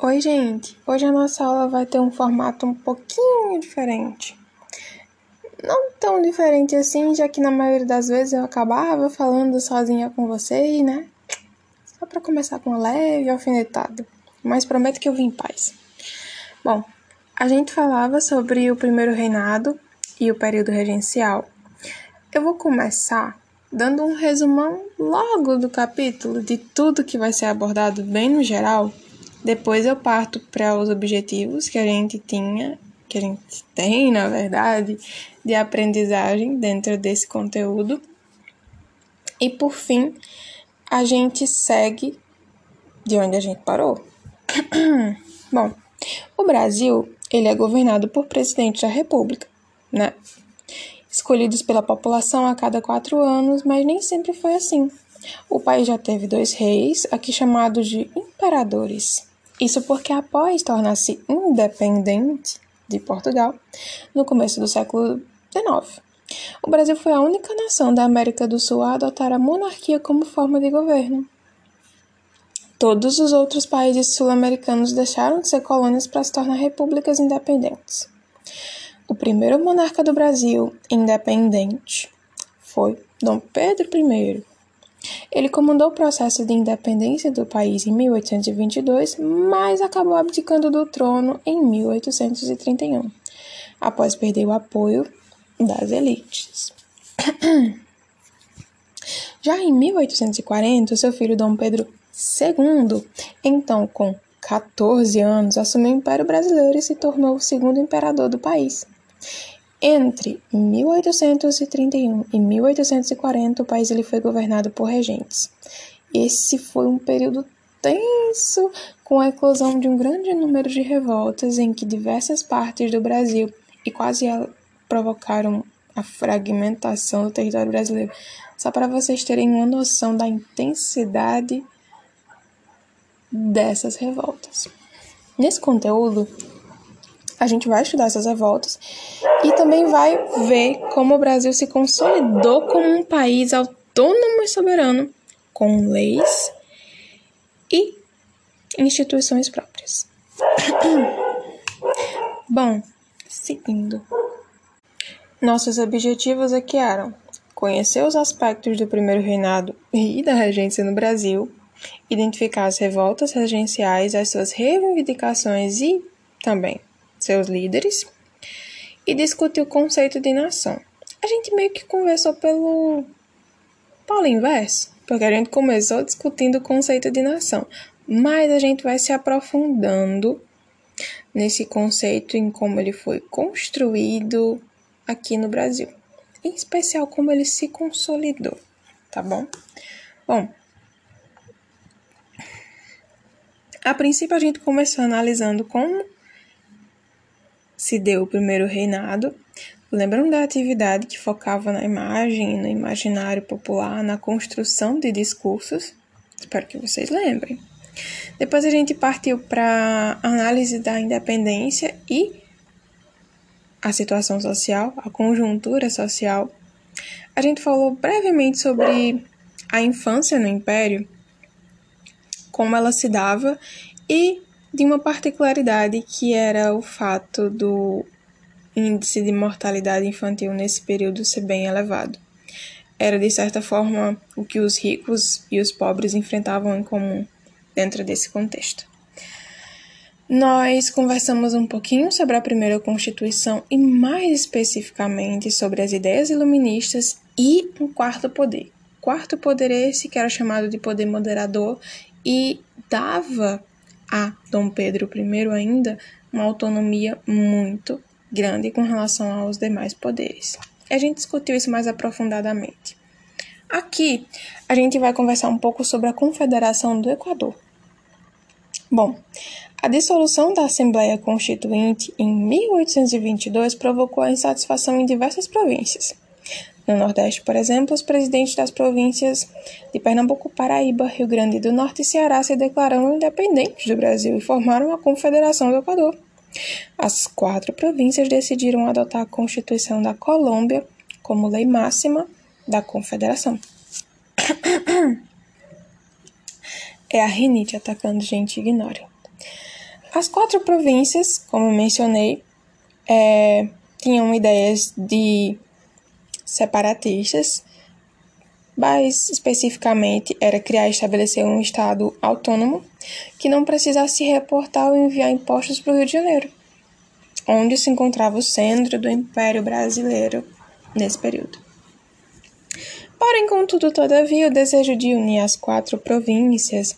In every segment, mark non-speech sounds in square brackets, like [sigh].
Oi, gente! Hoje a nossa aula vai ter um formato um pouquinho diferente. Não tão diferente assim, já que na maioria das vezes eu acabava falando sozinha com vocês, né? Só para começar com uma leve alfinetada. Mas prometo que eu vim em paz. Bom, a gente falava sobre o primeiro reinado e o período regencial. Eu vou começar dando um resumão logo do capítulo de tudo que vai ser abordado bem no geral. Depois eu parto para os objetivos que a gente tinha, que a gente tem, na verdade, de aprendizagem dentro desse conteúdo. E por fim, a gente segue de onde a gente parou. [clears throat] Bom, o Brasil, ele é governado por presidente da República, né? escolhidos pela população a cada quatro anos, mas nem sempre foi assim. O país já teve dois reis, aqui chamados de imperadores. Isso porque, após tornar-se independente de Portugal, no começo do século XIX, o Brasil foi a única nação da América do Sul a adotar a monarquia como forma de governo. Todos os outros países sul-americanos deixaram de ser colônias para se tornar repúblicas independentes. O primeiro monarca do Brasil independente foi Dom Pedro I. Ele comandou o processo de independência do país em 1822, mas acabou abdicando do trono em 1831, após perder o apoio das elites. [clears throat] Já em 1840, seu filho Dom Pedro II, então com 14 anos, assumiu o Império Brasileiro e se tornou o segundo imperador do país. Entre 1831 e 1840, o país ele foi governado por regentes. Esse foi um período tenso, com a eclosão de um grande número de revoltas em que diversas partes do Brasil e quase provocaram a fragmentação do território brasileiro. Só para vocês terem uma noção da intensidade dessas revoltas. Nesse conteúdo, a gente vai estudar essas revoltas e também vai ver como o Brasil se consolidou como um país autônomo e soberano, com leis e instituições próprias. [coughs] Bom, seguindo. Nossos objetivos aqui eram conhecer os aspectos do primeiro reinado e da regência no Brasil, identificar as revoltas regenciais, as suas reivindicações e também seus líderes, e discutir o conceito de nação. A gente meio que conversou pelo polo inverso, porque a gente começou discutindo o conceito de nação, mas a gente vai se aprofundando nesse conceito em como ele foi construído aqui no Brasil, em especial como ele se consolidou, tá bom? Bom, a princípio a gente começou analisando como se deu o primeiro reinado, lembram da atividade que focava na imagem, no imaginário popular, na construção de discursos? Espero que vocês lembrem. Depois a gente partiu para análise da independência e a situação social, a conjuntura social. A gente falou brevemente sobre a infância no Império, como ela se dava e de uma particularidade que era o fato do índice de mortalidade infantil nesse período ser bem elevado. Era, de certa forma, o que os ricos e os pobres enfrentavam em comum dentro desse contexto. Nós conversamos um pouquinho sobre a primeira Constituição e, mais especificamente, sobre as ideias iluministas e um quarto poder. Quarto poder esse que era chamado de poder moderador e dava a Dom Pedro I ainda uma autonomia muito grande com relação aos demais poderes. A gente discutiu isso mais aprofundadamente. Aqui a gente vai conversar um pouco sobre a Confederação do Equador. Bom, a dissolução da Assembleia Constituinte em 1822 provocou a insatisfação em diversas províncias. No Nordeste, por exemplo, os presidentes das províncias de Pernambuco, Paraíba, Rio Grande do Norte e Ceará se declararam independentes do Brasil e formaram a Confederação do Equador. As quatro províncias decidiram adotar a Constituição da Colômbia como lei máxima da Confederação. [coughs] É a rinite atacando, gente, ignore. As quatro províncias, como mencionei, é, tinham ideias de separatistas, mais especificamente era criar e estabelecer um estado autônomo que não precisasse reportar ou enviar impostos para o Rio de Janeiro, onde se encontrava o centro do Império Brasileiro nesse período. Porém, contudo, todavia, o desejo de unir as quatro províncias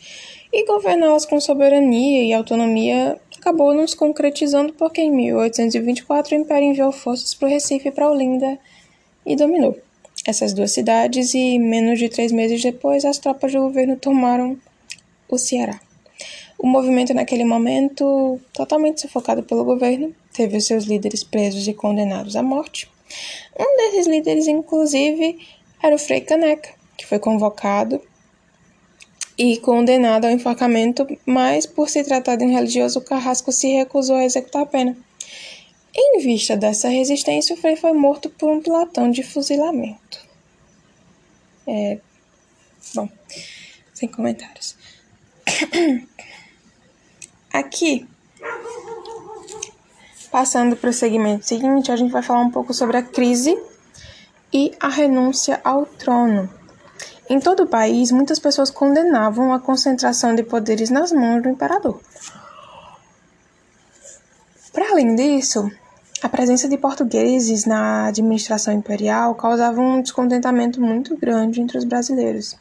e governá-las com soberania e autonomia acabou não se concretizando porque em 1824 o Império enviou forças para o Recife e para Olinda e dominou essas duas cidades e menos de três meses depois as tropas do governo tomaram o Ceará. O movimento naquele momento, totalmente sufocado pelo governo, teve seus líderes presos e condenados à morte. Um desses líderes, inclusive, era o Frei Caneca, que foi convocado e condenado ao enforcamento, mas por se tratar de um religioso, Carrasco se recusou a executar a pena. Em vista dessa resistência, o Frei foi morto por um pelotão de fuzilamento. É. Bom, sem comentários. [coughs] Aqui, passando para o segmento seguinte, a gente vai falar um pouco sobre a crise e a renúncia ao trono. Em todo o país, muitas pessoas condenavam a concentração de poderes nas mãos do imperador. Para além disso, a presença de portugueses na administração imperial causava um descontentamento muito grande entre os brasileiros.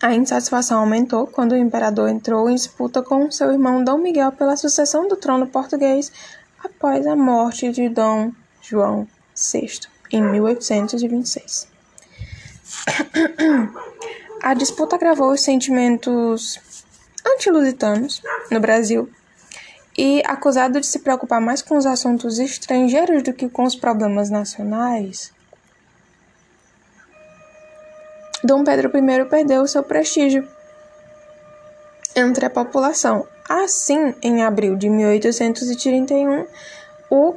A insatisfação aumentou quando o imperador entrou em disputa com seu irmão Dom Miguel pela sucessão do trono português após a morte de Dom João VI em 1826. A disputa agravou os sentimentos antilusitanos no Brasil e, acusado de se preocupar mais com os assuntos estrangeiros do que com os problemas nacionais, Dom Pedro I perdeu seu prestígio entre a população. Assim, em abril de 1831, o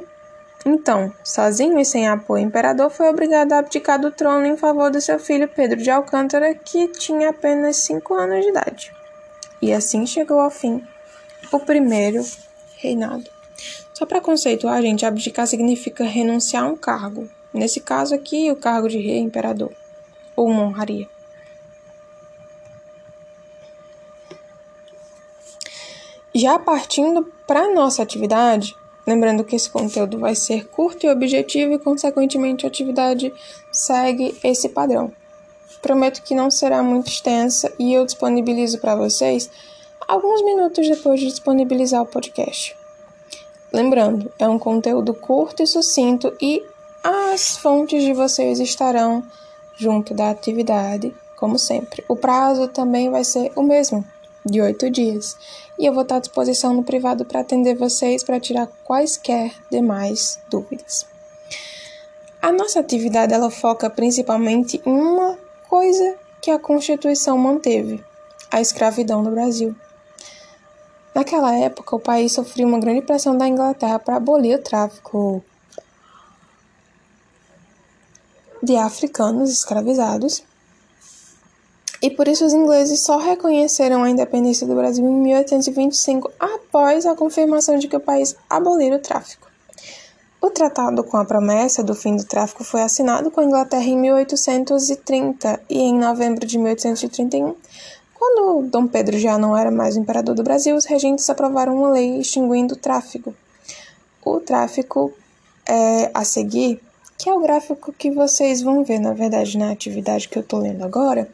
então, sozinho e sem apoio, o imperador foi obrigado a abdicar do trono em favor do seu filho Pedro de Alcântara, que tinha apenas cinco anos de idade. E assim chegou ao fim o primeiro reinado. Só para conceituar, gente, abdicar significa renunciar a um cargo. Nesse caso aqui, o cargo de rei imperador ou honraria. Já partindo para nossa atividade, Lembrando que esse conteúdo vai ser curto e objetivo e, consequentemente, a atividade segue esse padrão. Prometo que não será muito extensa e eu disponibilizo para vocês alguns minutos depois de disponibilizar o podcast. Lembrando, é um conteúdo curto e sucinto e as fontes de vocês estarão junto da atividade, como sempre. O prazo também vai ser o mesmo, de oito dias e eu vou estar à disposição no privado para atender vocês para tirar quaisquer demais dúvidas. A nossa atividade ela foca principalmente em uma coisa que a Constituição manteve: a escravidão no Brasil. Naquela época, o país sofria uma grande pressão da Inglaterra para abolir o tráfico de africanos escravizados e por isso os ingleses só reconheceram a independência do Brasil em 1825, após a confirmação de que o país abolira o tráfico. O tratado com a promessa do fim do tráfico foi assinado com a Inglaterra em 1830 e em novembro de 1831, quando Dom Pedro já não era mais o imperador do Brasil, os regentes aprovaram uma lei extinguindo o tráfico. O tráfico é, a seguir, que é o gráfico que vocês vão ver, na verdade, na atividade que eu estou lendo agora,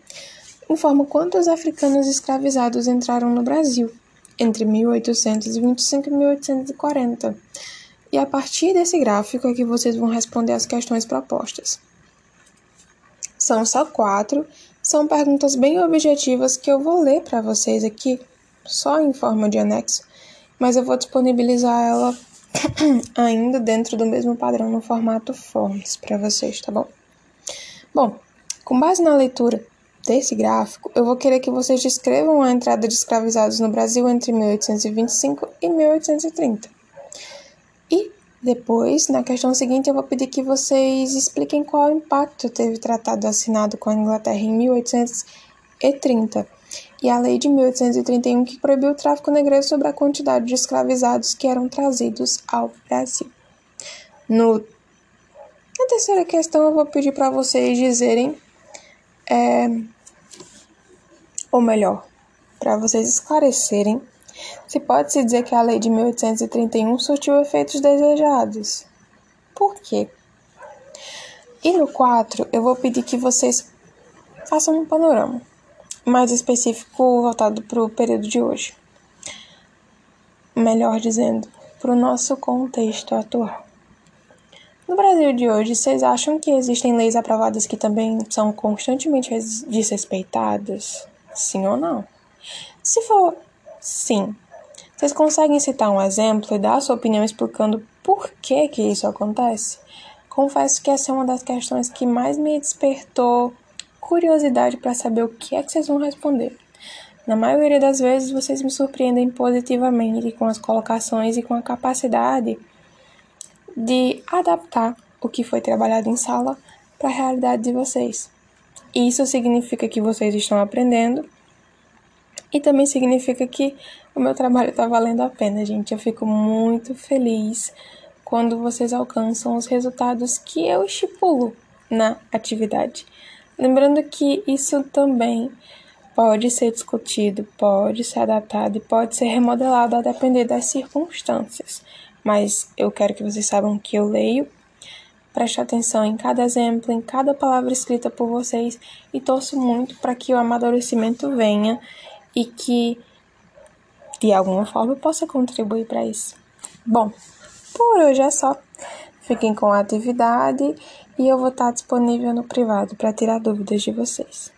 informa quantos africanos escravizados entraram no Brasil entre 1825 e 1840. E a partir desse gráfico é que vocês vão responder as questões propostas. São só quatro, são perguntas bem objetivas que eu vou ler para vocês aqui, só em forma de anexo, mas eu vou disponibilizar ela [clears throat] ainda dentro do mesmo padrão no formato Forms para vocês, tá bom? Bom, com base na leitura desse gráfico, eu vou querer que vocês descrevam a entrada de escravizados no Brasil entre 1825 e 1830. E depois, na questão seguinte, eu vou pedir que vocês expliquem qual impacto teve o tratado assinado com a Inglaterra em 1830 e a Lei de 1831 que proibiu o tráfico negreiro sobre a quantidade de escravizados que eram trazidos ao Brasil. No, na terceira questão, eu vou pedir para vocês dizerem, é, ou melhor, para vocês esclarecerem se pode-se dizer que a Lei de 1831 surtiu efeitos desejados. Por quê? E no 4, eu vou pedir que vocês façam um panorama mais específico voltado para o período de hoje. Melhor dizendo, para o nosso contexto atual. No Brasil de hoje, vocês acham que existem leis aprovadas que também são constantemente desrespeitadas? Sim ou não? Se for sim, vocês conseguem citar um exemplo e dar a sua opinião explicando por que que isso acontece? Confesso que essa é uma das questões que mais me despertou curiosidade para saber o que é que vocês vão responder. Na maioria das vezes, vocês me surpreendem positivamente com as colocações e com a capacidade de adaptar o que foi trabalhado em sala para a realidade de vocês. Isso significa que vocês estão aprendendo e também significa que o meu trabalho está valendo a pena, gente. Eu fico muito feliz quando vocês alcançam os resultados que eu estipulo na atividade. Lembrando que isso também pode ser discutido, pode ser adaptado e pode ser remodelado a depender das circunstâncias. Mas eu quero que vocês saibam que eu leio, presto atenção em cada exemplo, em cada palavra escrita por vocês e torço muito para que o amadurecimento venha e que de alguma forma eu possa contribuir para isso. Bom, por hoje é só. Fiquem com a atividade e eu vou estar disponível no privado para tirar dúvidas de vocês.